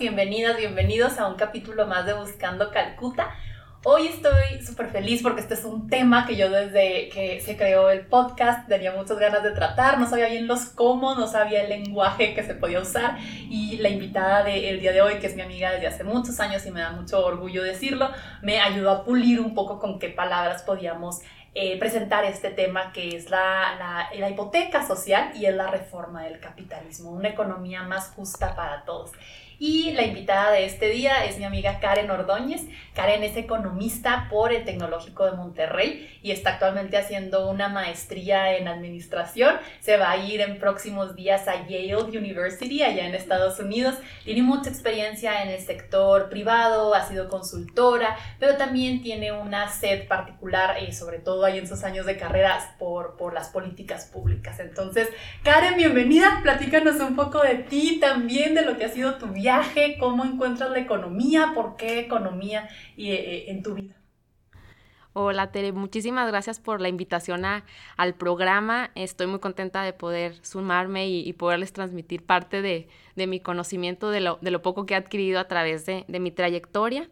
Bienvenidas, bienvenidos a un capítulo más de Buscando Calcuta. Hoy estoy súper feliz porque este es un tema que yo desde que se creó el podcast tenía muchas ganas de tratar, no sabía bien los cómo, no sabía el lenguaje que se podía usar y la invitada del día de hoy, que es mi amiga desde hace muchos años y me da mucho orgullo decirlo, me ayudó a pulir un poco con qué palabras podíamos eh, presentar este tema que es la, la, la hipoteca social y es la reforma del capitalismo, una economía más justa para todos. Y la invitada de este día es mi amiga Karen Ordóñez. Karen es economista por el Tecnológico de Monterrey y está actualmente haciendo una maestría en administración. Se va a ir en próximos días a Yale University, allá en Estados Unidos. Tiene mucha experiencia en el sector privado, ha sido consultora, pero también tiene una sed particular, eh, sobre todo ahí en sus años de carrera, por, por las políticas públicas. Entonces, Karen, bienvenida. Platícanos un poco de ti también, de lo que ha sido tu vida cómo encuentras la economía, por qué economía y, eh, en tu vida. Hola Tere, muchísimas gracias por la invitación a, al programa. Estoy muy contenta de poder sumarme y, poderles transmitir parte de, de mi conocimiento, de lo, de lo, poco que he adquirido a través de, de mi trayectoria.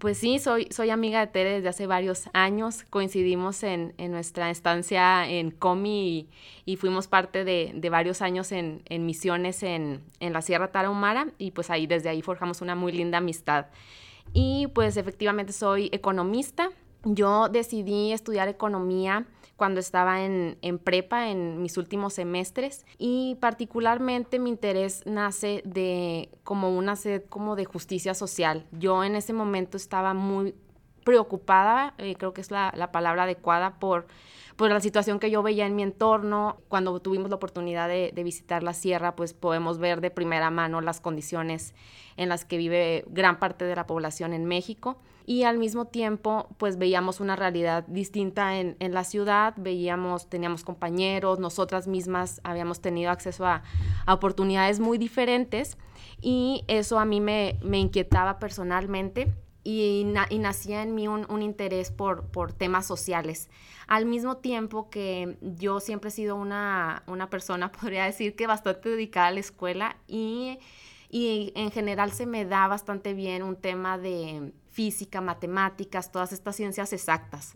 Pues sí, soy, soy amiga de Tere desde hace varios años. Coincidimos en, en nuestra estancia en Comi y, fuimos parte de, de varios años en, en misiones en, en, la Sierra Tarahumara y pues ahí desde ahí forjamos una muy linda amistad. Y pues efectivamente soy economista. Yo decidí estudiar economía cuando estaba en, prepa, en mis últimos semestres, y particularmente mi interés nace de como una sed como de justicia social. Yo en ese momento estaba muy preocupada, eh, creo que es la, palabra adecuada, por, por la situación que yo veía en mi entorno. Cuando tuvimos la oportunidad de, visitar la sierra, pues podemos ver de primera mano las condiciones en las que vive gran parte de la población en México y al mismo tiempo pues veíamos una realidad distinta en, la ciudad, veíamos, teníamos compañeros, nosotras mismas habíamos tenido acceso a, oportunidades muy diferentes y eso a mí me inquietaba personalmente. Y, y, nacía en mí un, un interés por, por, temas sociales. Al mismo tiempo que yo siempre he sido una, una persona, podría decir que bastante dedicada a la escuela y, y en general se me da bastante bien un tema de, física, matemáticas, todas estas ciencias exactas.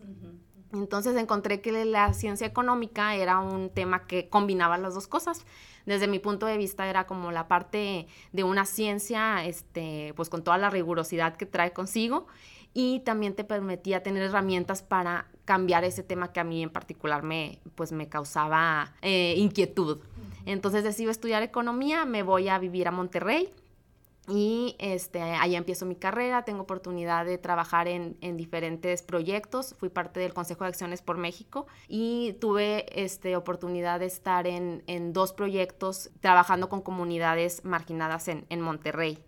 Entonces encontré que la ciencia económica era un tema que combinaba las dos cosas. Desde mi punto de vista era como la parte de una ciencia, este, pues con toda la rigurosidad que trae consigo y también te permitía tener herramientas para cambiar ese tema que a mí en particular me, pues me causaba eh, inquietud. Entonces decido estudiar economía, me voy a vivir a Monterrey y este, ahí empiezo mi carrera, tengo oportunidad de trabajar en, en, diferentes proyectos, fui parte del Consejo de Acciones por México y tuve este, oportunidad de estar en, en dos proyectos trabajando con comunidades marginadas en, en Monterrey.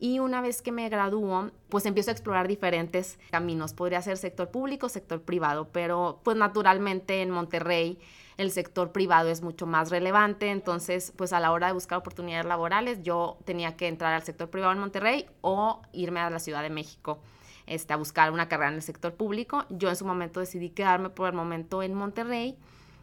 Y una vez que me graduó, pues empiezo a explorar diferentes caminos. Podría ser sector público, sector privado, pero pues naturalmente en Monterrey el sector privado es mucho más relevante, entonces pues a la hora de buscar oportunidades laborales yo tenía que entrar al sector privado en Monterrey o irme a la Ciudad de México. Este, a buscar una carrera en el sector público. Yo en su momento decidí quedarme por el momento en Monterrey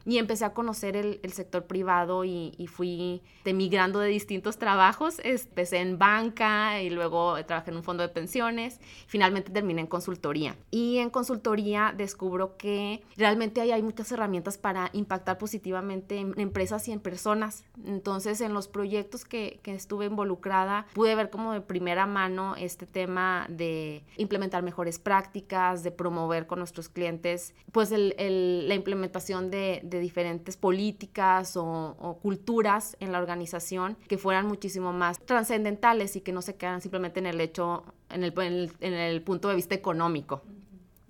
y empecé a conocer el, sector privado y, fui migrando de distintos trabajos. Empecé en banca y luego trabajé en un fondo de pensiones. Finalmente terminé en consultoría. Y en consultoría descubro que realmente hay, hay muchas herramientas para impactar positivamente en empresas y en personas. Entonces, en los proyectos que, que estuve involucrada, pude ver como de primera mano este tema de implementar mejores prácticas, de promover con nuestros clientes, pues el, el, la implementación de de diferentes políticas o, culturas en la organización que fueran muchísimo más trascendentales y que no se quedaran simplemente en el hecho, en el, en el, punto de vista económico.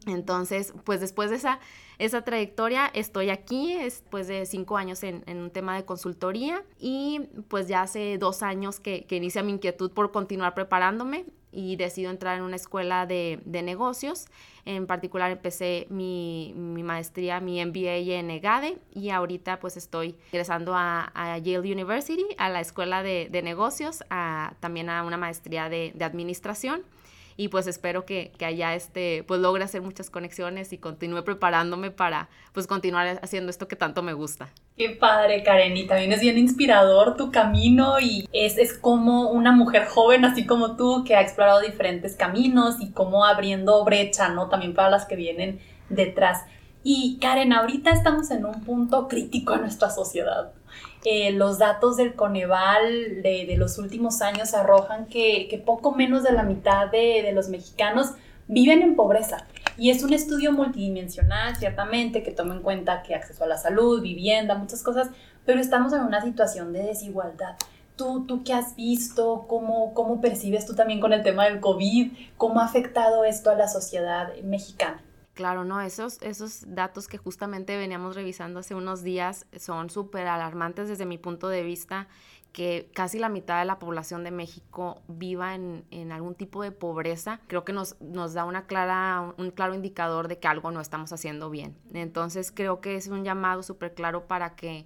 Entonces, pues después de esa, esa trayectoria estoy aquí, después de cinco años en, un tema de consultoría y pues ya hace dos años que, que inicia mi inquietud por continuar preparándome y decido entrar en una escuela de, de negocios. En particular empecé mi, mi, maestría, mi MBA en EGADE y ahorita pues estoy ingresando a, Yale University, a la escuela de, de negocios, a, también a una maestría de administración y pues espero que, que, allá este, pues logre hacer muchas conexiones y continúe preparándome para pues continuar haciendo esto que tanto me gusta. Qué padre, Karen, y también es bien inspirador tu camino y es, es como una mujer joven, así como tú, que ha explorado diferentes caminos y como abriendo brecha, ¿no? También para las que vienen detrás. Y Karen, ahorita estamos en un punto crítico en nuestra sociedad. Eh, los datos del Coneval de, los últimos años arrojan que, poco menos de la mitad de, de, los mexicanos viven en pobreza. Y es un estudio multidimensional, ciertamente, que toma en cuenta que acceso a la salud, vivienda, muchas cosas, pero estamos en una situación de desigualdad. ¿Tú, tú qué has visto? ¿Cómo, ¿Cómo percibes tú también con el tema del COVID? ¿Cómo ha afectado esto a la sociedad mexicana? Claro, no, esos, esos datos que justamente veníamos revisando hace unos días son súper alarmantes desde mi punto de vista, que casi la mitad de la población de México viva en, en algún tipo de pobreza, creo que nos, nos da una clara, un claro indicador de que algo no estamos haciendo bien. Entonces creo que es un llamado súper claro para que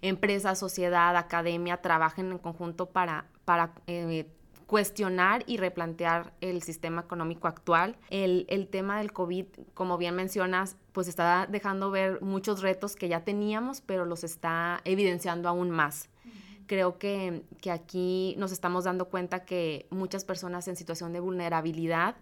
empresas, sociedad, academia trabajen en conjunto para, para eh, cuestionar y replantear el sistema económico actual. El, el, tema del COVID, como bien mencionas, pues está dejando ver muchos retos que ya teníamos, pero los está evidenciando aún más. Creo que, que aquí nos estamos dando cuenta que muchas personas en situación de vulnerabilidad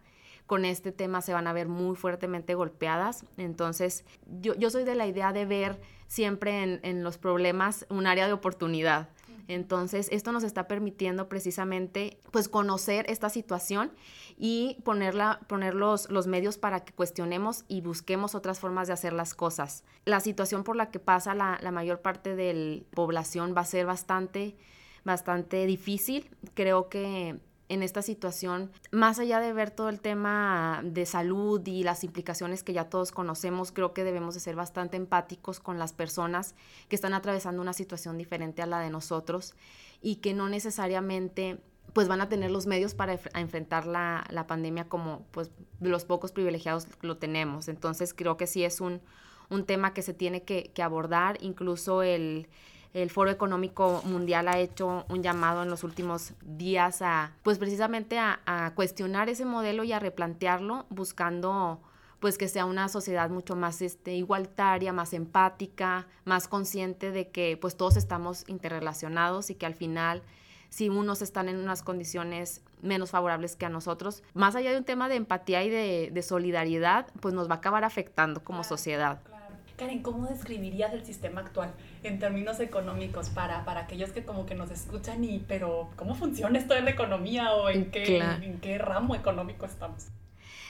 con este tema se van a ver muy fuertemente golpeadas. Entonces, yo, yo soy de la idea de ver siempre en, en los problemas un área de oportunidad. Entonces, esto nos está permitiendo precisamente pues conocer esta situación y ponerla, poner los, los medios para que cuestionemos y busquemos otras formas de hacer las cosas. La situación por la que pasa la, la mayor parte de la población va a ser bastante, bastante difícil. Creo que en esta situación, más allá de ver todo el tema de salud y las implicaciones que ya todos conocemos, creo que debemos de ser bastante empáticos con las personas que están atravesando una situación diferente a la de nosotros y que no necesariamente pues van a tener los medios para enfrentar la, la, pandemia como pues los pocos privilegiados lo tenemos. Entonces creo que sí es un, un tema que se tiene que, que abordar, incluso el el Foro Económico Mundial ha hecho un llamado en los últimos días a, pues precisamente a, cuestionar ese modelo y a replantearlo, buscando pues que sea una sociedad mucho más este, igualitaria, más empática, más consciente de que pues todos estamos interrelacionados y que al final si unos están en unas condiciones menos favorables que a nosotros, más allá de un tema de empatía y de, solidaridad, pues nos va a acabar afectando como sociedad. Karen, ¿cómo describirías el sistema actual en términos económicos para, para aquellos que como que nos escuchan y, pero, ¿cómo funciona esto de la economía o en qué, en, qué ramo económico estamos?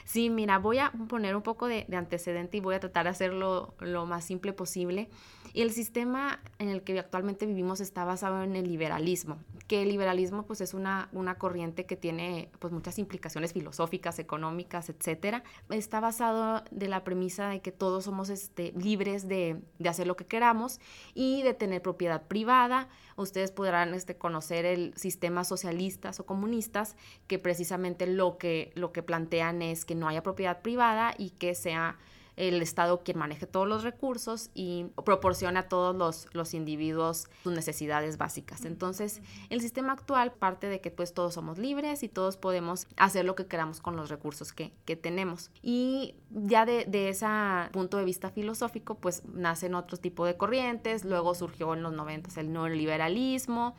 Sí, mira, voy a poner un poco de, de antecedente y voy a tratar de hacerlo lo más simple posible. Y el sistema en el que actualmente vivimos está basado en el liberalismo, que el liberalismo pues es una, una corriente que tiene pues muchas implicaciones filosóficas, económicas, etcétera. Está basado de la premisa de que todos somos este, libres de, de hacer lo que queramos y de tener propiedad privada. Ustedes podrán este, conocer el sistema socialistas o comunistas que precisamente lo que, lo que plantean es que no haya propiedad privada y que sea el Estado quien maneje todos los recursos y proporciona a todos los, los individuos sus necesidades básicas. Entonces, el sistema actual parte de que pues todos somos libres y todos podemos hacer lo que queramos con los recursos que, que tenemos. Y ya de, de ese punto de vista filosófico, pues nacen otro tipo de corrientes, luego surgió en los 90 el neoliberalismo,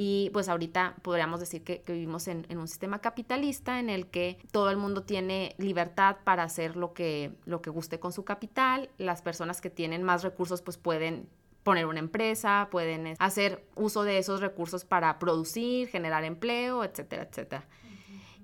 y pues ahorita podríamos decir que, vivimos en, un sistema capitalista en el que todo el mundo tiene libertad para hacer lo que, lo que guste con su capital. Las personas que tienen más recursos pues pueden poner una empresa, pueden hacer uso de esos recursos para producir, generar empleo, etcétera, etcétera.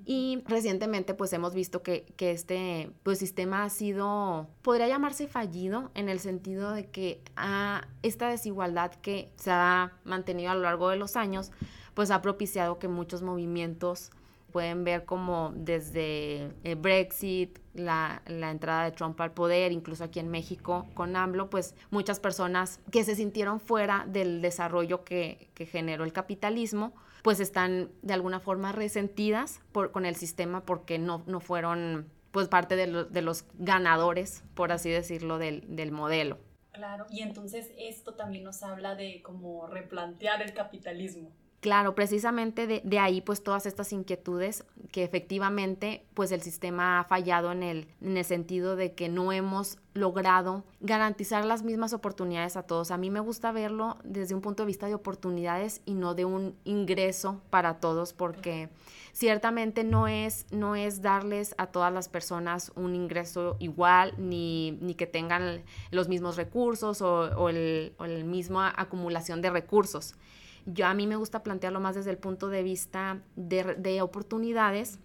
Y recientemente pues hemos visto que, que, este pues, sistema ha sido, podría llamarse fallido en el sentido de que a esta desigualdad que se ha mantenido a lo largo de los años pues ha propiciado que muchos movimientos pueden ver como desde eh, Brexit, la, entrada de Trump al poder, incluso aquí en México con AMLO, pues muchas personas que se sintieron fuera del desarrollo que, generó el capitalismo, pues están de alguna forma resentidas por, con el sistema porque no, no fueron pues parte de, de, los ganadores, por así decirlo, del, del modelo. Claro, y entonces esto también nos habla de cómo replantear el capitalismo. Claro, precisamente de, ahí pues todas estas inquietudes que efectivamente pues el sistema ha fallado en el, en el sentido de que no hemos logrado garantizar las mismas oportunidades a todos. A mí me gusta verlo desde un punto de vista de oportunidades y no de un ingreso para todos porque ciertamente no es, no es darles a todas las personas un ingreso igual ni, ni que tengan los mismos recursos o, el, o la misma acumulación de recursos yo a mí me gusta plantearlo más desde el punto de vista de, oportunidades,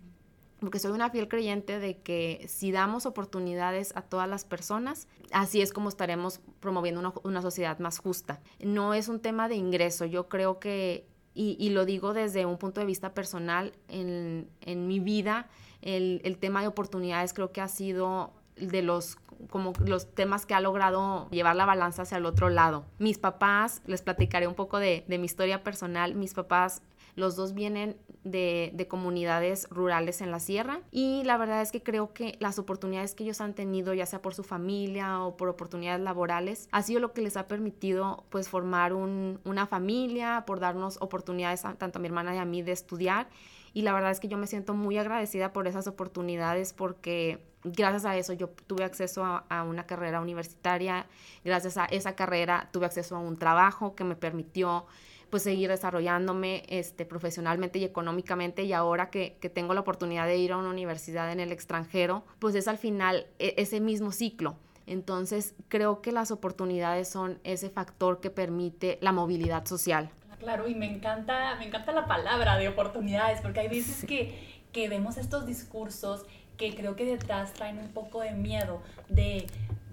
porque soy una fiel creyente de que si damos oportunidades a todas las personas, así es como estaremos promoviendo una, sociedad más justa. No es un tema de ingreso, yo creo que, y, lo digo desde un punto de vista personal, en, mi vida, el, el tema de oportunidades creo que ha sido de los como los temas que ha logrado llevar la balanza hacia el otro lado. Mis papás, les platicaré un poco de, mi historia personal, mis papás los dos vienen de, de, comunidades rurales en la sierra y la verdad es que creo que las oportunidades que ellos han tenido, ya sea por su familia o por oportunidades laborales, ha sido lo que les ha permitido pues formar un, una familia, por darnos oportunidades tanto a mi hermana y a mí de estudiar y la verdad es que yo me siento muy agradecida por esas oportunidades porque gracias a eso yo tuve acceso a, una carrera universitaria, gracias a esa carrera tuve acceso a un trabajo que me permitió pues seguir desarrollándome este, profesionalmente y económicamente y ahora que, tengo la oportunidad de ir a una universidad en el extranjero, pues es al final e, ese mismo ciclo. Entonces creo que las oportunidades son ese factor que permite la movilidad social. Claro, y me encanta, me encanta la palabra de oportunidades, porque hay veces que, que vemos estos discursos que creo que detrás traen un poco de miedo, de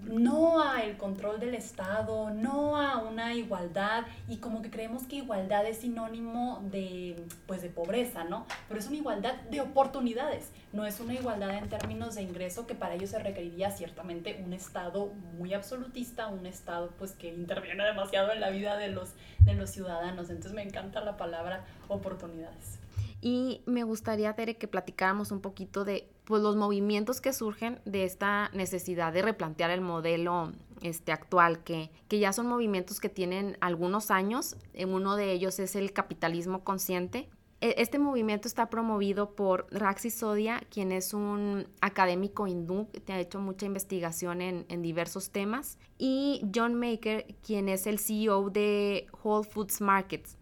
no a el control del Estado, no a una igualdad y como que creemos que igualdad es sinónimo de pues de pobreza, ¿no? Pero es una igualdad de oportunidades, no es una igualdad en términos de ingreso que para ello se requeriría ciertamente un Estado muy absolutista, un Estado pues que interviene demasiado en la vida de los de los ciudadanos. Entonces me encanta la palabra oportunidades. Y me gustaría, Tere, que platicáramos un poquito de pues, los movimientos que surgen de esta necesidad de replantear el modelo este, actual, que, que ya son movimientos que tienen algunos años. Uno de ellos es el capitalismo consciente, e, este movimiento está promovido por Raxi Sodia, quien es un académico hindú que ha hecho mucha investigación en, en, diversos temas, y John Maker, quien es el CEO de Whole Foods Markets.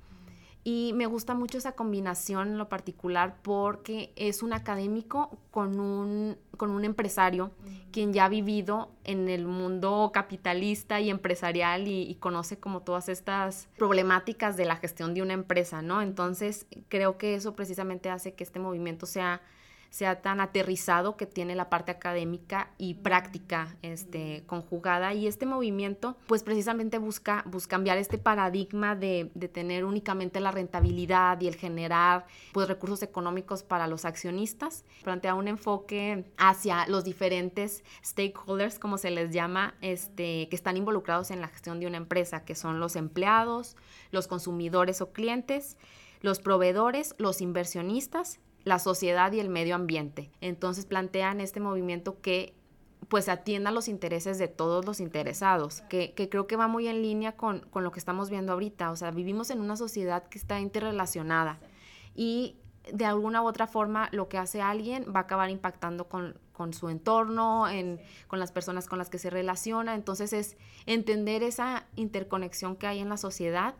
Y me gusta mucho esa combinación en lo particular porque es un académico con un, con un empresario quien ya ha vivido en el mundo capitalista y empresarial y, y, conoce como todas estas problemáticas de la gestión de una empresa, ¿no? Entonces creo que eso precisamente hace que este movimiento sea sea tan aterrizado que tiene la parte académica y práctica este, conjugada. Y este movimiento, pues precisamente busca, busca cambiar este paradigma de, de, tener únicamente la rentabilidad y el generar pues, recursos económicos para los accionistas. Plantea un enfoque hacia los diferentes stakeholders, como se les llama, este, que están involucrados en la gestión de una empresa, que son los empleados, los consumidores o clientes, los proveedores, los inversionistas la sociedad y el medio ambiente. Entonces plantean este movimiento que pues atienda los intereses de todos los interesados, que, creo que va muy en línea con, lo que estamos viendo ahorita. O sea, vivimos en una sociedad que está interrelacionada y de alguna u otra forma lo que hace alguien va a acabar impactando con, su entorno, en, con las personas con las que se relaciona. Entonces es entender esa interconexión que hay en la sociedad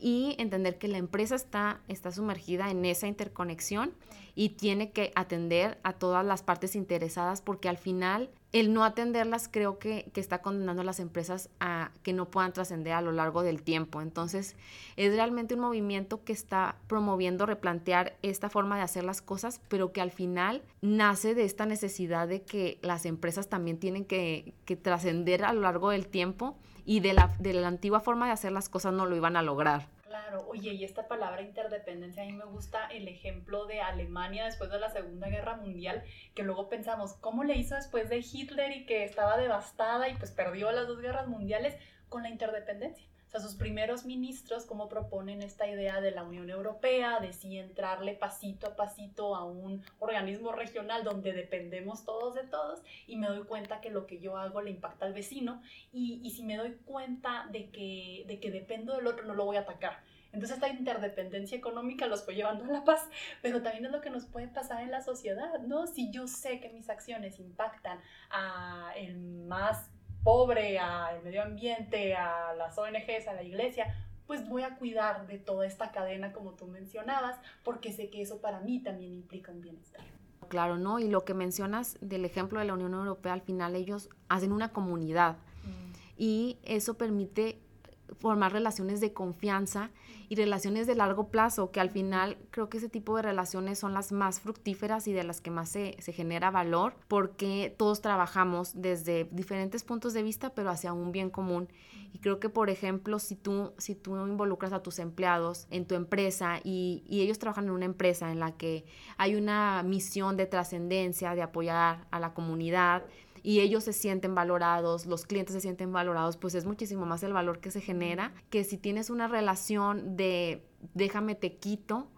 y entender que la empresa está, está sumergida en esa interconexión y tiene que atender a todas las partes interesadas porque al final el no atenderlas creo que, que está condenando a las empresas a que no puedan trascender a lo largo del tiempo. Entonces es realmente un movimiento que está promoviendo replantear esta forma de hacer las cosas, pero que al final nace de esta necesidad de que las empresas también tienen que, que trascender a lo largo del tiempo y de la, de la antigua forma de hacer las cosas no lo iban a lograr. Claro, oye, y esta palabra interdependencia, a mí me gusta el ejemplo de Alemania después de la Segunda Guerra Mundial, que luego pensamos, ¿cómo le hizo después de Hitler y que estaba devastada y pues perdió las dos guerras mundiales con la interdependencia? O sea, sus primeros ministros, cómo proponen esta idea de la Unión Europea, de sí entrarle pasito a pasito a un organismo regional donde dependemos todos de todos y me doy cuenta que lo que yo hago le impacta al vecino y, y si me doy cuenta de que, de que dependo del otro no lo voy a atacar. Entonces esta interdependencia económica los fue llevando a la paz, pero también es lo que nos puede pasar en la sociedad, ¿no? Si yo sé que mis acciones impactan a el más pobre, al medio ambiente, a las ONGs, a la iglesia, pues voy a cuidar de toda esta cadena como tú mencionabas, porque sé que eso para mí también implica un bienestar. Claro, ¿no? Y lo que mencionas del ejemplo de la Unión Europea, al final ellos hacen una comunidad mm. y eso permite formar relaciones de confianza y relaciones de largo plazo, que al final creo que ese tipo de relaciones son las más fructíferas y de las que más se, genera valor, porque todos trabajamos desde diferentes puntos de vista, pero hacia un bien común. Y creo que, por ejemplo, si tú, si tú involucras a tus empleados en tu empresa y, y ellos trabajan en una empresa en la que hay una misión de trascendencia, de apoyar a la comunidad, y ellos se sienten valorados, los clientes se sienten valorados, pues es muchísimo más el valor que se genera que si tienes una relación de déjame te quito.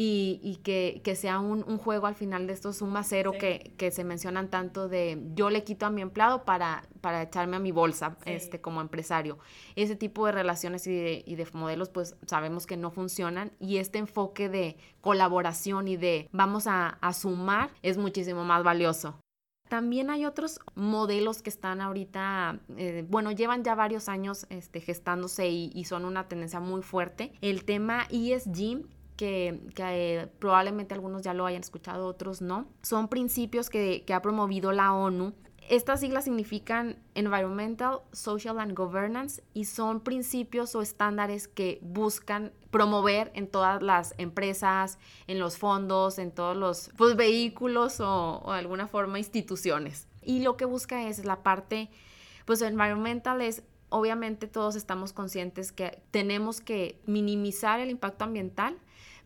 Y, que, sea un, juego al final de estos suma cero que, se mencionan tanto de yo le quito a mi empleado para, para echarme a mi bolsa este, como empresario. Ese tipo de relaciones y de, y de modelos pues sabemos que no funcionan y este enfoque de colaboración y de vamos a, a sumar es muchísimo más valioso. También hay otros modelos que están ahorita, eh, bueno, llevan ya varios años este, gestándose y, son una tendencia muy fuerte. El tema ESG, que, eh, probablemente algunos ya lo hayan escuchado, otros no. Son principios que, que, ha promovido la ONU estas siglas significan Environmental, Social and Governance y son principios o estándares que buscan promover en todas las empresas, en los fondos, en todos los pues, vehículos o, de alguna forma instituciones. Y lo que busca es la parte, pues environmental es obviamente todos estamos conscientes que tenemos que minimizar el impacto ambiental,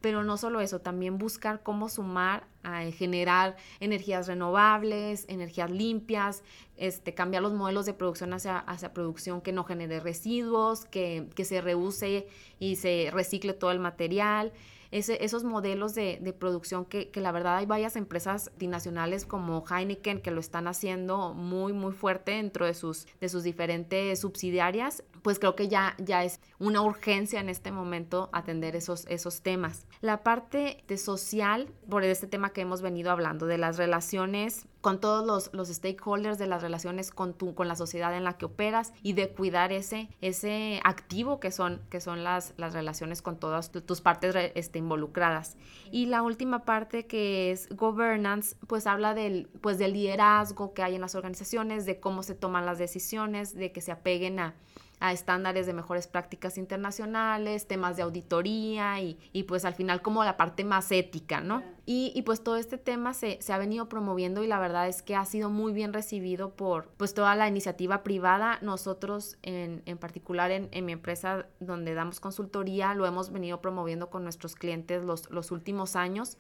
pero no solo eso, también buscar cómo sumar a generar energías renovables, energías limpias, este, cambiar los modelos de producción hacia, hacia producción que no genere residuos, que, que se reuse y se recicle todo el material esos modelos de, producción que, la verdad hay varias empresas multinacionales como Heineken que lo están haciendo muy, muy fuerte dentro de sus, de sus diferentes subsidiarias, pues creo que ya, ya es una urgencia en este momento atender esos, esos temas. La parte de social, por este tema que hemos venido hablando, de las relaciones con todos los, los stakeholders de las relaciones con, tu, con la sociedad en la que operas y de cuidar ese, ese activo que son, que son las, las relaciones con todas tus partes este, involucradas. Y la última parte que es governance, pues habla del, pues del liderazgo que hay en las organizaciones, de cómo se toman las decisiones, de que se apeguen a a estándares de mejores prácticas internacionales, temas de auditoría y, y pues al final como la parte más ética, ¿no? Y, y, pues todo este tema se, se, ha venido promoviendo y la verdad es que ha sido muy bien recibido por pues toda la iniciativa privada. Nosotros en, en particular en, en, mi empresa donde damos consultoría lo hemos venido promoviendo con nuestros clientes los, los últimos años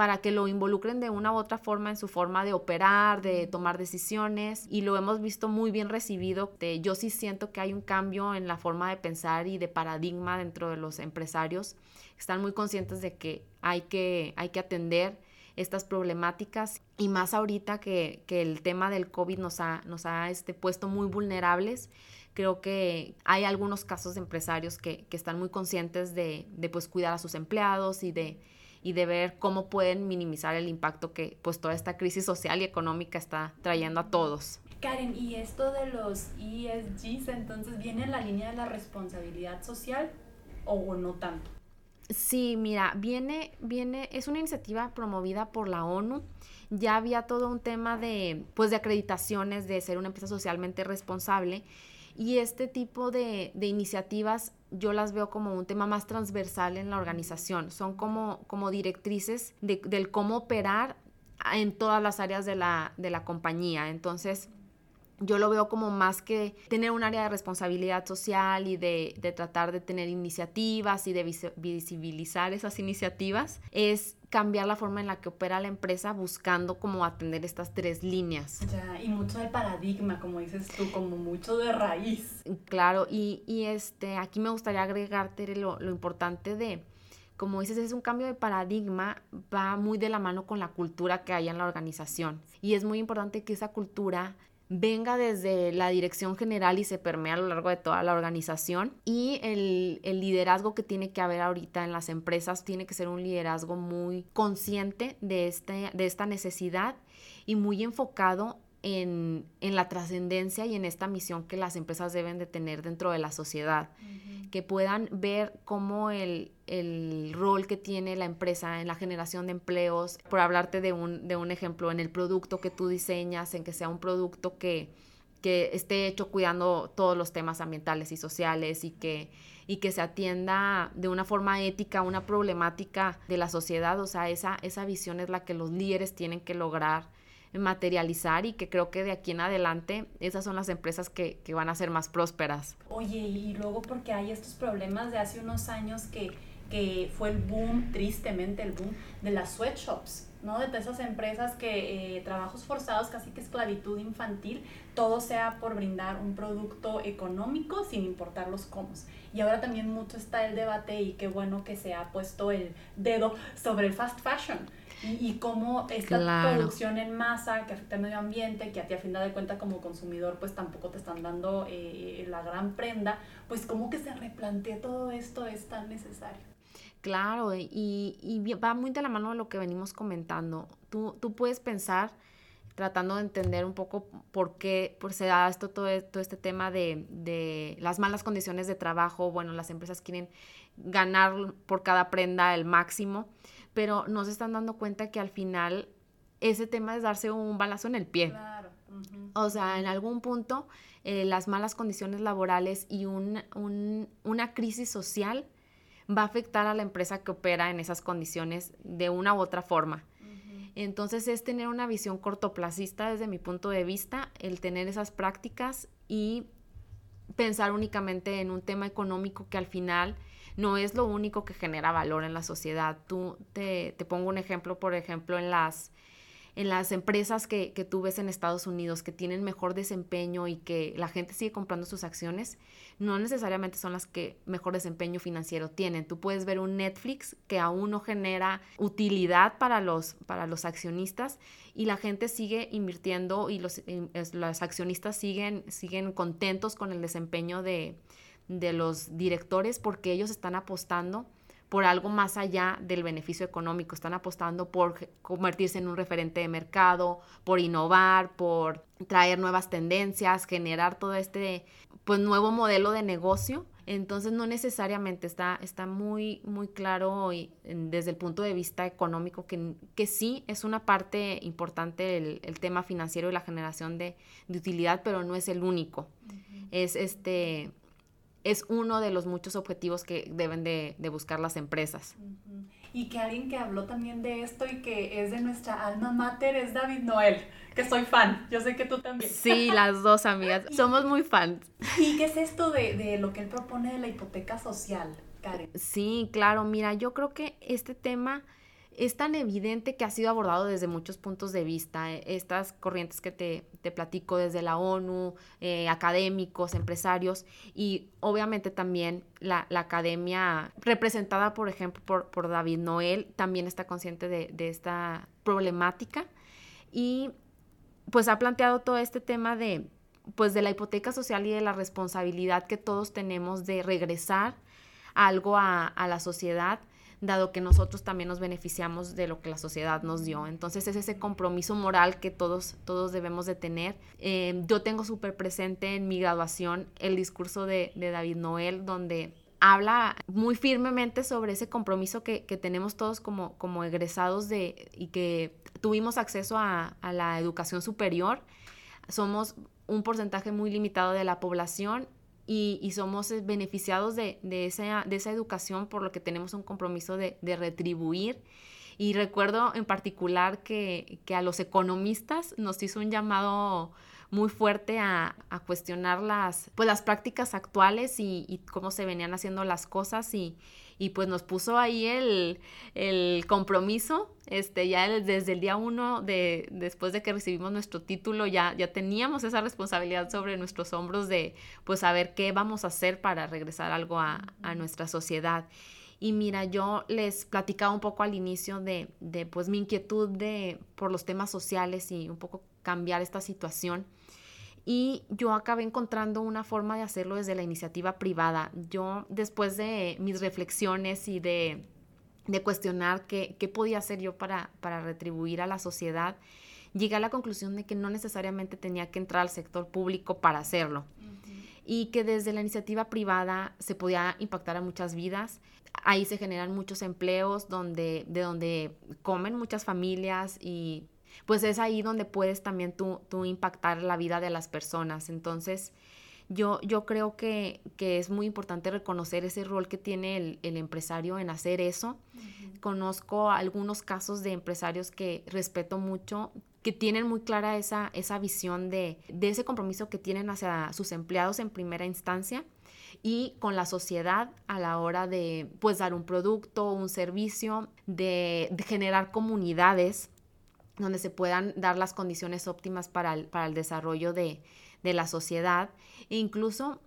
para que lo involucren de una u otra forma en su forma de operar, de tomar decisiones y lo hemos visto muy bien recibido. Yo sí siento que hay un cambio en la forma de pensar y de paradigma dentro de los empresarios. Están muy conscientes de que hay que, hay que atender estas problemáticas y más ahorita que, el tema del COVID nos ha, nos ha este, puesto muy vulnerables creo que hay algunos casos de empresarios que, están muy conscientes de, de pues, cuidar a sus empleados y de, y de ver cómo pueden minimizar el impacto que pues toda esta crisis social y económica está trayendo a todos. Karen, ¿y esto de los ESGs entonces viene en la línea de la responsabilidad social o no tanto? Sí, mira, viene, viene, es una iniciativa promovida por la ONU. Ya había todo un tema de, pues, de acreditaciones de ser una empresa socialmente responsable y este tipo de, iniciativas yo las veo como un tema más transversal en la organización. Son como, como directrices de, del cómo operar en todas las áreas de la, de la compañía. Entonces, yo lo veo como más que tener un área de responsabilidad social y de, de tratar de tener iniciativas y de visibilizar esas iniciativas, es cambiar la forma en la que opera la empresa buscando como atender estas tres líneas. Ya, y mucho de paradigma, como dices tú, como mucho de raíz. Claro, y, y este, aquí me gustaría agregarte lo, lo importante de, como dices, es un cambio de paradigma, va muy de la mano con la cultura que hay en la organización. Y es muy importante que esa cultura venga desde la dirección general y se permea a lo largo de toda la organización. Y el, liderazgo que tiene que haber ahorita en las empresas tiene que ser un liderazgo muy consciente de, este, de esta necesidad y muy enfocado en, la trascendencia y en esta misión que las empresas deben de tener dentro de la sociedad, que puedan ver cómo el, rol que tiene la empresa en la generación de empleos, por hablarte de un, de un ejemplo, en el producto que tú diseñas, en que sea un producto que, que esté hecho cuidando todos los temas ambientales y sociales y que, y que se atienda de una forma ética una problemática de la sociedad, o sea, esa, esa visión es la que los líderes tienen que lograr materializar y que creo que de aquí en adelante esas son las empresas que, van a ser más prósperas. Oye, y luego porque hay estos problemas de hace unos años que, que fue el boom, tristemente el boom, de las sweatshops, ¿no? De esas empresas que eh, trabajos forzados, casi que esclavitud infantil, todo sea por brindar un producto económico sin importar los cómo. Y ahora también mucho está el debate y qué bueno que se ha puesto el dedo sobre el fast fashion y, cómo esta producción en masa que afecta al medio ambiente, que a ti a fin de cuentas como consumidor pues tampoco te están dando eh, la gran prenda, pues cómo que se replantea todo esto es tan necesario. Claro, y, y, va muy de la mano de lo que venimos comentando. Tú, tú puedes pensar, tratando de entender un poco por qué por se da esto, todo, todo este tema de, de, las malas condiciones de trabajo. Bueno, las empresas quieren ganar por cada prenda el máximo pero no se están dando cuenta que al final ese tema es darse un balazo en el pie. Claro. O sea, en algún punto eh, las malas condiciones laborales y un, una crisis social va a afectar a la empresa que opera en esas condiciones de una u otra forma. Entonces es tener una visión cortoplacista desde mi punto de vista, el tener esas prácticas y pensar únicamente en un tema económico que al final no es lo único que genera valor en la sociedad. Tú te, pongo un ejemplo, por ejemplo, en las, en las empresas que, que, tú ves en Estados Unidos que tienen mejor desempeño y que la gente sigue comprando sus acciones, no necesariamente son las que mejor desempeño financiero tienen. Tú puedes ver un Netflix que aún no genera utilidad para los, para los accionistas y la gente sigue invirtiendo y los, los accionistas siguen, siguen contentos con el desempeño de, de los directores porque ellos están apostando por algo más allá del beneficio económico, están apostando por convertirse en un referente de mercado, por innovar, por traer nuevas tendencias, generar todo este pues nuevo modelo de negocio. Entonces no necesariamente está, está muy, muy claro y, desde el punto de vista económico que, que sí es una parte importante el, el tema financiero y la generación de, de, utilidad, pero no es el único. Es este es uno de los muchos objetivos que deben de, buscar las empresas. Y que alguien que habló también de esto y que es de nuestra alma mater es David Noel, que soy fan. Yo sé que tú también. Sí, las dos amigas. Somos muy fans. ¿Y qué es esto de, de lo que él propone de la hipoteca social, Karen? Sí, claro. Mira, yo creo que este tema es tan evidente que ha sido abordado desde muchos puntos de vista. Eh, estas corrientes que te, platico desde la ONU, eh, académicos, empresarios y obviamente también la, academia representada, por ejemplo, por, David Noel, también está consciente de, de esta problemática y pues ha planteado todo este tema de pues de la hipoteca social y de la responsabilidad que todos tenemos de regresar algo a, a la sociedad dado que nosotros también nos beneficiamos de lo que la sociedad nos dio. Entonces es ese compromiso moral que todos, todos debemos de tener. Eh, yo tengo súper presente en mi graduación el discurso de, David Noel, donde habla muy firmemente sobre ese compromiso que, tenemos todos como, como egresados de, y que tuvimos acceso a la educación superior. Somos un porcentaje muy limitado de la población y, somos eh, beneficiados de, esa, de esa educación por lo que tenemos un compromiso de, retribuir. Y recuerdo en particular que, a los economistas nos hizo un llamado muy fuerte a, cuestionar las, pues, las prácticas actuales y, cómo se venían haciendo las cosas y, y pues nos puso ahí el, el compromiso, este, ya desde el día uno de, después de que recibimos nuestro título, ya, ya teníamos esa responsabilidad sobre nuestros hombros de, pues, saber qué vamos a hacer para regresar algo a, a nuestra sociedad. Y mira, yo les platicaba un poco al inicio de, de pues mi inquietud de, por los temas sociales y un poco cambiar esta situación. Y yo acabé encontrando una forma de hacerlo desde la iniciativa privada. Yo, después de mis reflexiones y de, de cuestionar qué, qué, podía hacer yo para, para retribuir a la sociedad, llegué a la conclusión de que no necesariamente tenía que entrar al sector público para hacerlo. Y que desde la iniciativa privada se podía impactar a muchas vidas. Ahí se generan muchos empleos donde, de donde comen muchas familias y pues es ahí donde puedes también tú, tú impactar la vida de las personas. Entonces, yo, yo creo que, que, es muy importante reconocer ese rol que tiene el, el empresario en hacer eso. Conozco algunos casos de empresarios que respeto mucho, que tienen muy clara esa, esa visión de, de ese compromiso que tienen hacia sus empleados en primera instancia y con la sociedad a la hora de pues dar un producto, un servicio, de, de generar comunidades donde se puedan dar las condiciones óptimas para el, para el desarrollo de, de, la sociedad. E incluso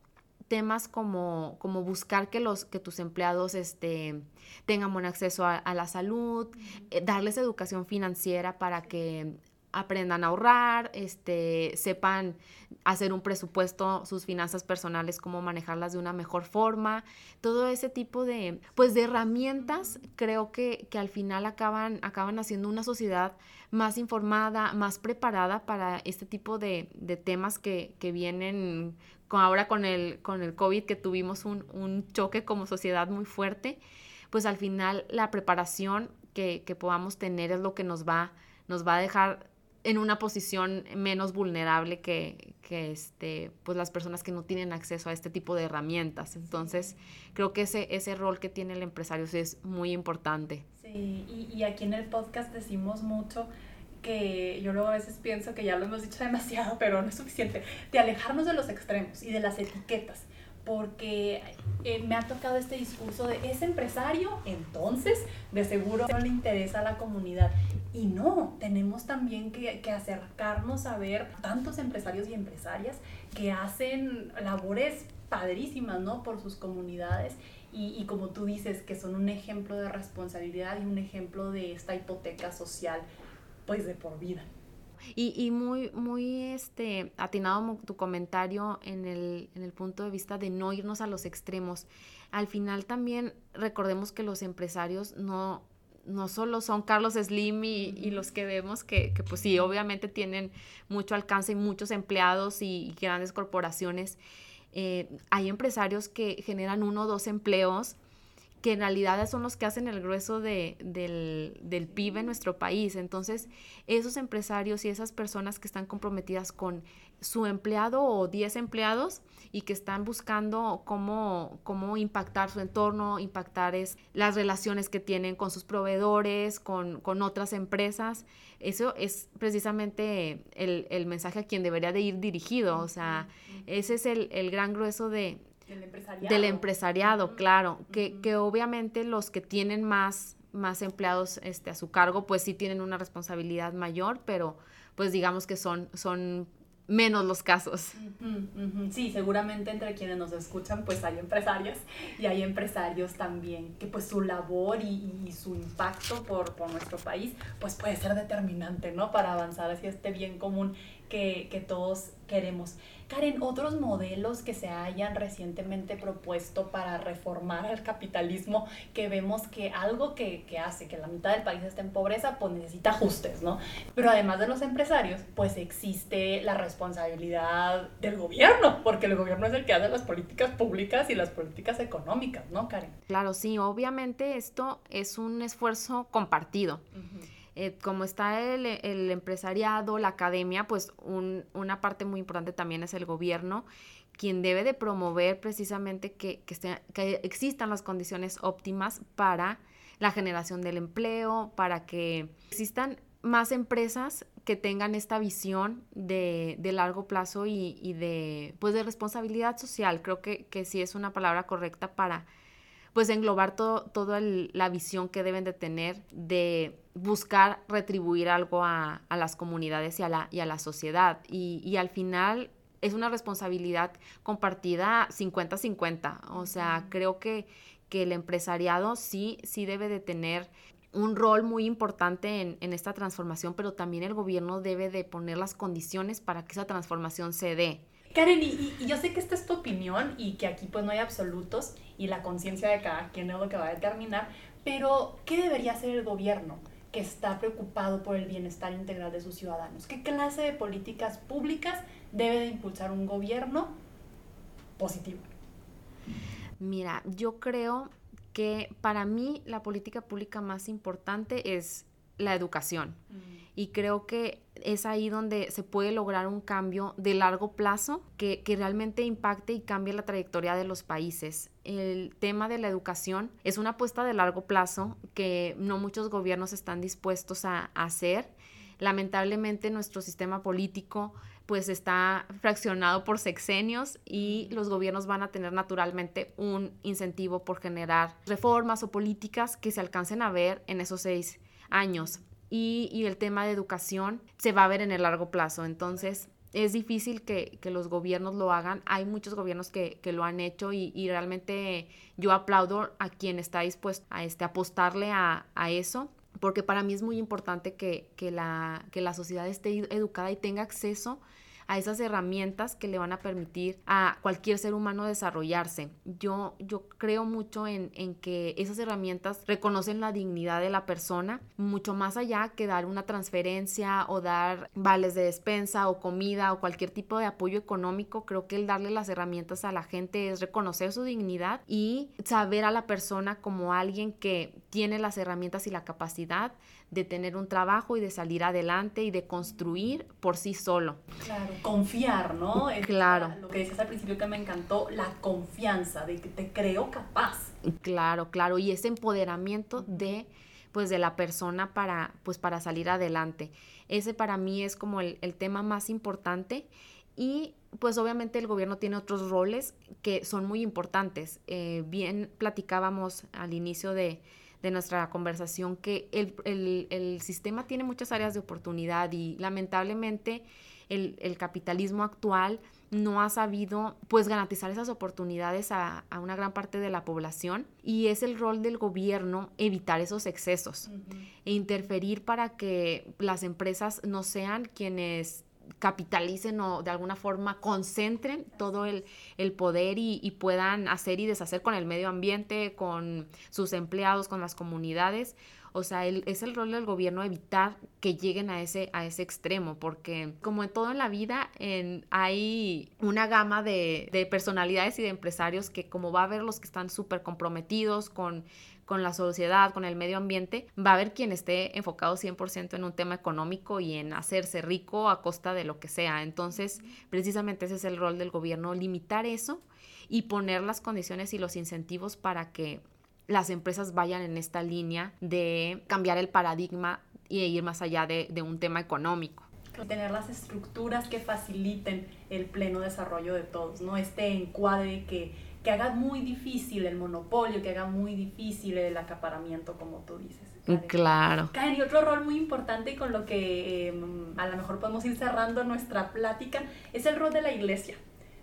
temas como, como buscar que, los, que tus empleados este, tengan buen acceso a, la salud, eh, darles educación financiera para que aprendan a ahorrar, este, sepan hacer un presupuesto, sus finanzas personales, cómo manejarlas de una mejor forma, todo ese tipo de, pues, de herramientas, creo que, que al final acaban, acaban haciendo una sociedad más informada, más preparada para este tipo de, de temas que, que vienen con, ahora con el, con el COVID, que tuvimos un, un choque como sociedad muy fuerte, pues al final la preparación que, que podamos tener es lo que nos va, nos va a dejar en una posición menos vulnerable que, que, este, pues las personas que no tienen acceso a este tipo de herramientas. Entonces, creo que ese, ese rol que tiene el empresario es muy importante. Sí, y, y aquí en el podcast decimos mucho que yo luego a veces pienso que ya lo hemos dicho demasiado, pero no es suficiente, de alejarnos de los extremos y de las etiquetas porque eh, me ha tocado este discurso de ese empresario, entonces de seguro no le interesa a la comunidad. Y no, tenemos también que, que, acercarnos a ver tantos empresarios y empresarias que hacen labores padrísimas, ¿no? Por sus comunidades y, y, como tú dices, que son un ejemplo de responsabilidad y un ejemplo de esta hipoteca social, pues de por vida. Y, y, muy, muy este, atinado tu comentario en el, en el punto de vista de no irnos a los extremos. Al final también recordemos que los empresarios no, no solo son Carlos Slim y, y los que vemos que, que, pues sí, obviamente tienen mucho alcance y muchos empleados y, grandes corporaciones. Eh, hay empresarios que generan uno o dos empleos que en realidad son los que hacen el grueso de, del, del PIB en nuestro país. Entonces, esos empresarios y esas personas que están comprometidas con su empleado o 10 empleados y que están buscando cómo, cómo impactar su entorno, impactar es, las relaciones que tienen con sus proveedores, con, con otras empresas. Eso es precisamente el, el, mensaje a quien debería de ir dirigido. O sea, ese es el, el gran grueso de, del empresariado, claro, que, que, obviamente los que tienen más, más empleados este, a su cargo, pues sí tienen una responsabilidad mayor, pero pues digamos que son, son menos los casos. Sí, seguramente entre quienes nos escuchan pues hay empresarias y hay empresarios también que pues su labor y, y su impacto por, por, nuestro país pues puede ser determinante, ¿no? Para avanzar hacia este bien común que, que todos queremos. Karen, otros modelos que se hayan recientemente propuesto para reformar el capitalismo, que vemos que algo que, que, hace que la mitad del país esté en pobreza, pues necesita ajustes, ¿no? Pero además de los empresarios, pues existe la responsabilidad del gobierno, porque el gobierno es el que hace las políticas públicas y las políticas económicas, ¿no, Karen? Claro, sí, obviamente esto es un esfuerzo compartido. Uh eh, como está el, empresariado, la academia, pues un, una parte muy importante también es el gobierno, quien debe de promover precisamente que, existan las condiciones óptimas para la generación del empleo, para que existan más empresas que tengan esta visión de, largo plazo y, de, pues de responsabilidad social. Creo que, que sí es una palabra correcta para pues englobar todo, toda la visión que deben de tener de buscar retribuir algo a, las comunidades y a la, y a la sociedad. Y, al final es una responsabilidad compartida 50-50. O sea, creo que, que el empresariado sí, sí debe de tener un rol muy importante en, esta transformación, pero también el gobierno debe de poner las condiciones para que esa transformación se dé. Karen, y, yo sé que esta es tu opinión y que aquí pues no hay absolutos y la conciencia de cada quien es lo que va a determinar, pero ¿qué debería hacer el gobierno que está preocupado por el bienestar integral de sus ciudadanos? ¿Qué clase de políticas públicas debe de impulsar un gobierno positivo? Mira, yo creo que para mí la política pública más importante es la educación. Mm. Y creo que es ahí donde se puede lograr un cambio de largo plazo que, que, realmente impacte y cambie la trayectoria de los países. El tema de la educación es una apuesta de largo plazo que no muchos gobiernos están dispuestos a, a hacer. Lamentablemente nuestro sistema político pues está fraccionado por sexenios y los gobiernos van a tener naturalmente un incentivo por generar reformas o políticas que se alcancen a ver en esos seis años. Y, el tema de educación se va a ver en el largo plazo. Entonces, es difícil que, los gobiernos lo hagan. Hay muchos gobiernos que, lo han hecho y, realmente yo aplaudo a quien está dispuesto a este, apostarle a, a eso porque para mí es muy importante que, la, que la sociedad esté educada y tenga acceso a esas herramientas que le van a permitir a cualquier ser humano desarrollarse. Yo, yo creo mucho en, en que esas herramientas reconocen la dignidad de la persona, mucho más allá que dar una transferencia o dar vales de despensa o comida o cualquier tipo de apoyo económico. Creo que el darle las herramientas a la gente es reconocer su dignidad y saber a la persona como alguien que tiene las herramientas y la capacidad de tener un trabajo y de salir adelante y de construir por sí solo. Claro, confiar, ¿no? Claro. Lo que decías al principio que me encantó, la confianza de que te creo capaz. Claro, claro, y ese empoderamiento de pues de la persona para pues para salir adelante. Ese para mí es como el, tema más importante y pues obviamente el gobierno tiene otros roles que son muy importantes. Eh, bien platicábamos al inicio de, de nuestra conversación que el, sistema tiene muchas áreas de oportunidad y lamentablemente el, capitalismo actual no ha sabido pues garantizar esas oportunidades a, una gran parte de la población y es el rol del gobierno evitar esos excesos e interferir para que las empresas no sean quienes capitalicen o de alguna forma concentren todo el, poder y, puedan hacer y deshacer con el medio ambiente, con sus empleados, con las comunidades. O sea, es el rol del gobierno evitar que lleguen a ese, a ese extremo, porque como en todo en la vida, en, hay una gama de, de personalidades y de empresarios que como va a haber los que están súper comprometidos con con la sociedad, con el medio ambiente, va a haber quien esté enfocado 100% en un tema económico y en hacerse rico a costa de lo que sea. Entonces, precisamente ese es el rol del gobierno, limitar eso y poner las condiciones y los incentivos para que las empresas vayan en esta línea de cambiar el paradigma y ir más allá de, un tema económico tener las estructuras que faciliten el pleno desarrollo de todos, ¿no? Este encuadre que que haga muy difícil el monopolio, que haga muy difícil el acaparamiento, como tú dices. Claro. Karen, y otro rol muy importante con lo que em, a lo mejor podemos ir cerrando nuestra plática es el rol de la iglesia.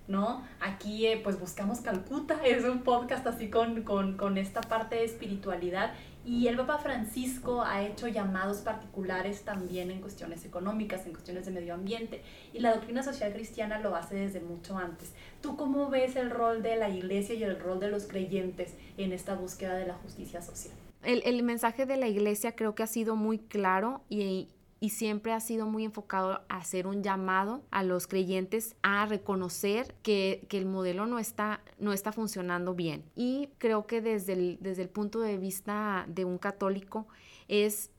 ¿no? Aquí eh, pues buscamos Calcuta, es un podcast así con, con, con, esta parte de espiritualidad y el Papa Francisco ha hecho llamados particulares también en cuestiones económicas, en cuestiones de medio ambiente y la doctrina social cristiana lo hace desde mucho antes. ¿Tú cómo ves el rol de la iglesia y el rol de los creyentes en esta búsqueda de la justicia social? El, el mensaje de la iglesia creo que ha sido muy claro y, y siempre ha sido muy enfocado a hacer un llamado a los creyentes a reconocer que, el modelo no está, no está funcionando bien. Y creo que desde el, desde el punto de vista de un católico es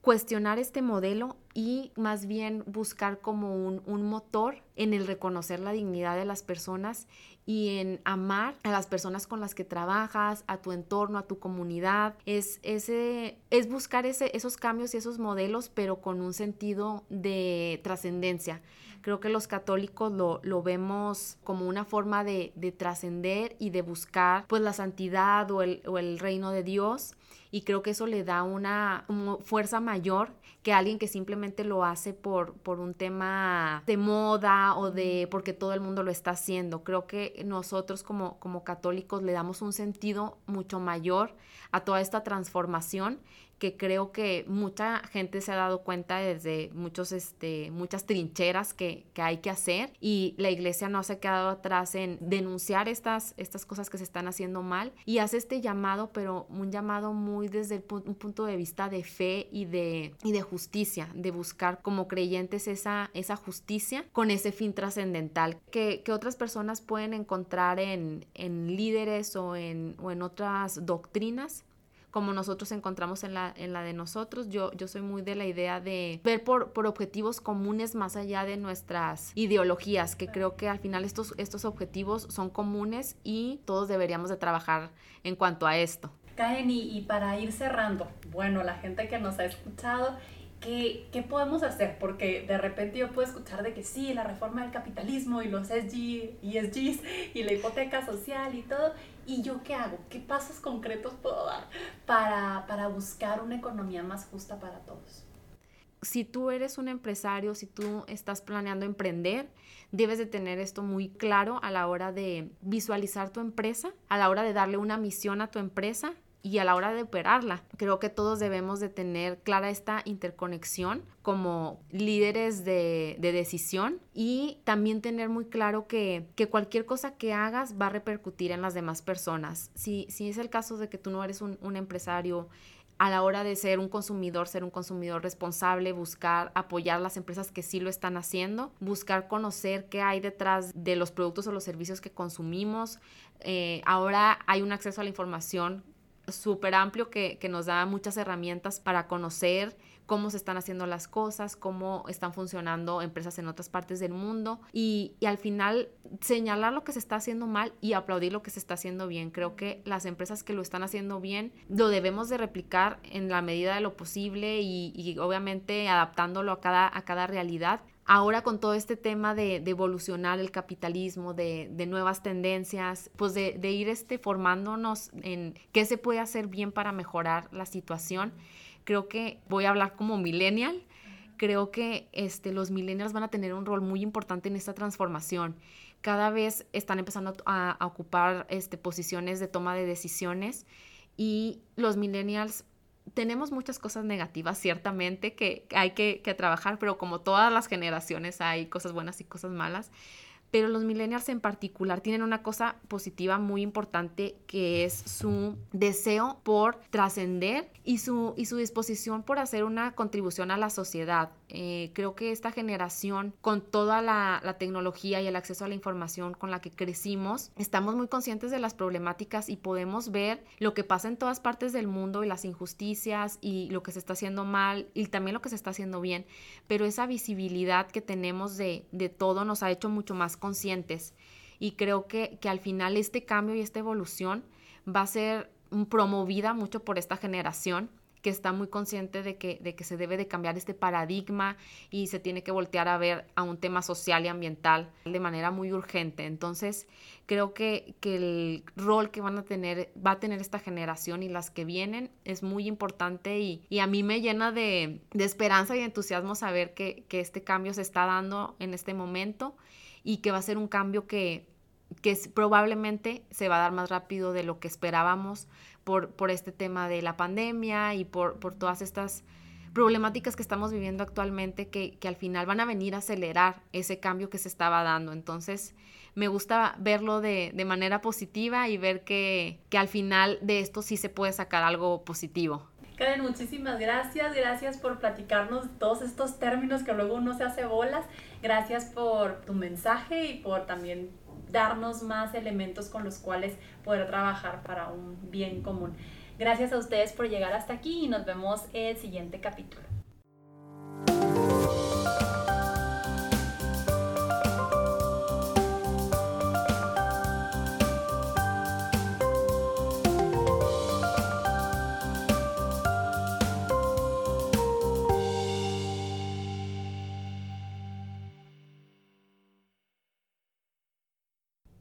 cuestionar este modelo y más bien buscar como un, un, motor en el reconocer la dignidad de las personas y en amar a las personas con las que trabajas, a tu entorno, a tu comunidad. Es, ese, es buscar ese, esos cambios y esos modelos, pero con un sentido de trascendencia. Creo que los católicos lo, lo vemos como una forma de, de trascender y de buscar pues la santidad o el, o el reino de Dios y creo que eso le da una fuerza mayor que alguien que simplemente lo hace por, por un tema de moda o de porque todo el mundo lo está haciendo. Creo que nosotros como, como católicos le damos un sentido mucho mayor a toda esta transformación que creo que mucha gente se ha dado cuenta desde muchos, este, muchas trincheras que, que, hay que hacer y la iglesia no se ha quedado atrás en denunciar estas, estas cosas que se están haciendo mal y hace este llamado, pero un llamado muy desde un punto de vista de fe y de, y de justicia, de buscar como creyentes esa, esa justicia con ese fin trascendental que, que, otras personas pueden encontrar en, en líderes o en, o en otras doctrinas como nosotros encontramos en la, en la de nosotros. Yo, yo soy muy de la idea de ver por, por objetivos comunes más allá de nuestras ideologías, que creo que al final estos, estos objetivos son comunes y todos deberíamos de trabajar en cuanto a esto. Caen y, y para ir cerrando, bueno, la gente que nos ha escuchado ¿Qué, ¿qué, podemos hacer? Porque de repente yo puedo escuchar de que sí, la reforma del capitalismo y los SG, ESGs y la hipoteca social y todo. ¿Y yo qué hago? ¿Qué pasos concretos puedo dar para, para buscar una economía más justa para todos? Si tú eres un empresario, si tú estás planeando emprender, debes de tener esto muy claro a la hora de visualizar tu empresa, a la hora de darle una misión a tu empresa y a la hora de operarla. Creo que todos debemos de tener clara esta interconexión como líderes de, decisión y también tener muy claro que, cualquier cosa que hagas va a repercutir en las demás personas. Si, si es el caso de que tú no eres un, un empresario a la hora de ser un consumidor, ser un consumidor responsable, buscar apoyar las empresas que sí lo están haciendo, buscar conocer qué hay detrás de los productos o los servicios que consumimos. Eh, ahora hay un acceso a la información súper amplio que, nos da muchas herramientas para conocer cómo se están haciendo las cosas, cómo están funcionando empresas en otras partes del mundo y, al final señalar lo que se está haciendo mal y aplaudir lo que se está haciendo bien. Creo que las empresas que lo están haciendo bien lo debemos de replicar en la medida de lo posible y, y obviamente adaptándolo a cada, a cada realidad ahora con todo este tema de, evolucionar el capitalismo, de, nuevas tendencias, pues de, ir este, formándonos en qué se puede hacer bien para mejorar la situación. Creo que voy a hablar como millennial. Creo que este, los millennials van a tener un rol muy importante en esta transformación. Cada vez están empezando a, ocupar este, posiciones de toma de decisiones y los millennials tenemos muchas cosas negativas, ciertamente, que hay que, que, trabajar, pero como todas las generaciones hay cosas buenas y cosas malas pero los millennials en particular tienen una cosa positiva muy importante que es su deseo por trascender y su, y su disposición por hacer una contribución a la sociedad. Eh, creo que esta generación, con toda la, la, tecnología y el acceso a la información con la que crecimos, estamos muy conscientes de las problemáticas y podemos ver lo que pasa en todas partes del mundo y las injusticias y lo que se está haciendo mal y también lo que se está haciendo bien. Pero esa visibilidad que tenemos de, de todo nos ha hecho mucho más conscientes. Y creo que, que al final este cambio y esta evolución va a ser promovida mucho por esta generación que está muy consciente de que, de que se debe de cambiar este paradigma y se tiene que voltear a ver a un tema social y ambiental de manera muy urgente. Entonces, creo que, que el rol que van a tener, va a tener esta generación y las que vienen es muy importante y, y a mí me llena de, de, esperanza y entusiasmo saber que, que este cambio se está dando en este momento y que va a ser un cambio que, que probablemente se va a dar más rápido de lo que esperábamos por, por este tema de la pandemia y por, por todas estas problemáticas que estamos viviendo actualmente que, que, al final van a venir a acelerar ese cambio que se estaba dando. Entonces, me gusta verlo de, de manera positiva y ver que, que, al final de esto sí se puede sacar algo positivo. Karen, muchísimas gracias. Gracias por platicarnos todos estos términos que luego uno se hace bolas. Gracias por tu mensaje y por también darnos más elementos con los cuales poder trabajar para un bien común. Gracias a ustedes por llegar hasta aquí y nos vemos el siguiente capítulo.